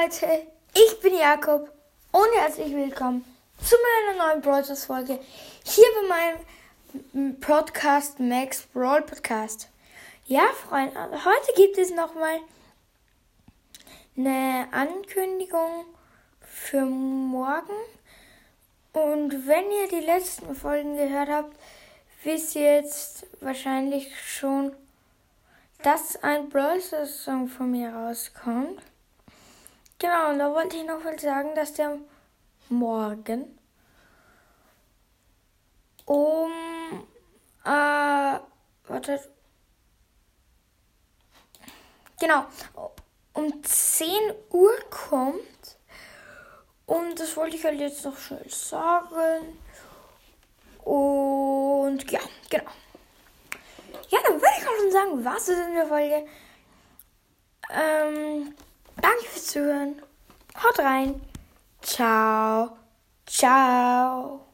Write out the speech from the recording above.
Leute, ich bin Jakob und herzlich willkommen zu meiner neuen Broadcast Folge hier bei meinem Podcast Max Brawl Podcast. Ja, Freunde, heute gibt es nochmal eine Ankündigung für morgen. Und wenn ihr die letzten Folgen gehört habt, wisst ihr jetzt wahrscheinlich schon, dass ein Brawl Song von mir rauskommt. Genau, und da wollte ich noch mal sagen, dass der morgen um äh, wartet. Genau, um 10 Uhr kommt. Und das wollte ich halt jetzt noch schnell sagen. Und ja, genau. Ja, dann würde ich auch schon sagen, was ist in der Folge. Ähm, Zuhören. Haut rein. Ciao. Ciao.